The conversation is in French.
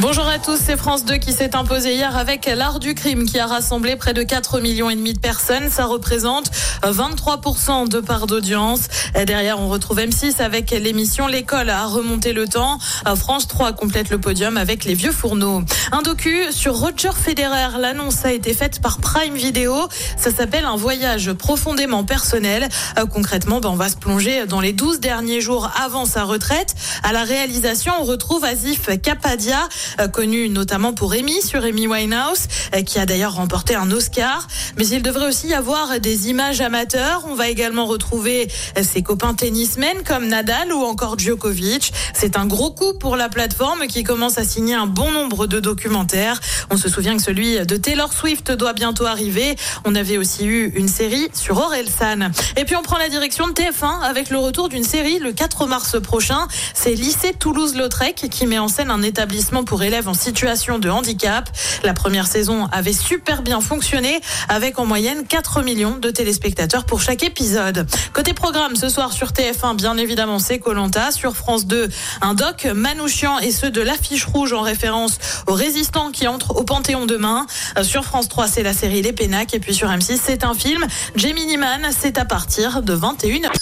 Bonjour à tous, c'est France 2 qui s'est imposé hier avec l'art du crime qui a rassemblé près de 4 millions et demi de personnes. Ça représente 23% de part d'audience. Derrière, on retrouve M6 avec l'émission L'école a remonté le temps. France 3 complète le podium avec les vieux fourneaux. Un docu sur Roger Federer. L'annonce a été faite par Prime Video. Ça s'appelle un voyage profondément personnel. Euh, concrètement, ben, on va se plonger dans les 12 derniers jours avant sa retraite. À la réalisation, on retrouve Asif Kapadia, connu notamment pour Amy sur Amy Winehouse, euh, qui a d'ailleurs remporté un Oscar. Mais il devrait aussi y avoir des images amateurs. On va également retrouver euh, ses copains tennismen comme Nadal ou encore Djokovic. C'est un gros coup pour la plateforme qui commence à signer un bon nombre de documentaires. On se souvient que celui de Taylor Swift doit bientôt arriver. On avait aussi eu une série sur Orelsan. Et puis on prend la direction de TF1 avec le retour d'une série le 4 mars prochain. C'est Lycée Toulouse-Lautrec qui met en scène un établissement pour élèves en situation de handicap. La première saison avait super bien fonctionné avec en moyenne 4 millions de téléspectateurs pour chaque épisode. Côté programme, ce soir sur TF1, bien évidemment, c'est Colanta. Sur France 2, un doc Manouchian et ceux de l'affiche rouge en référence aux résistants qui entrent au Panthéon demain. Euh, Sur France 3, c'est la série Les Pénacs. Et puis sur M6, c'est un film. Gemini Man, c'est à partir de 21h.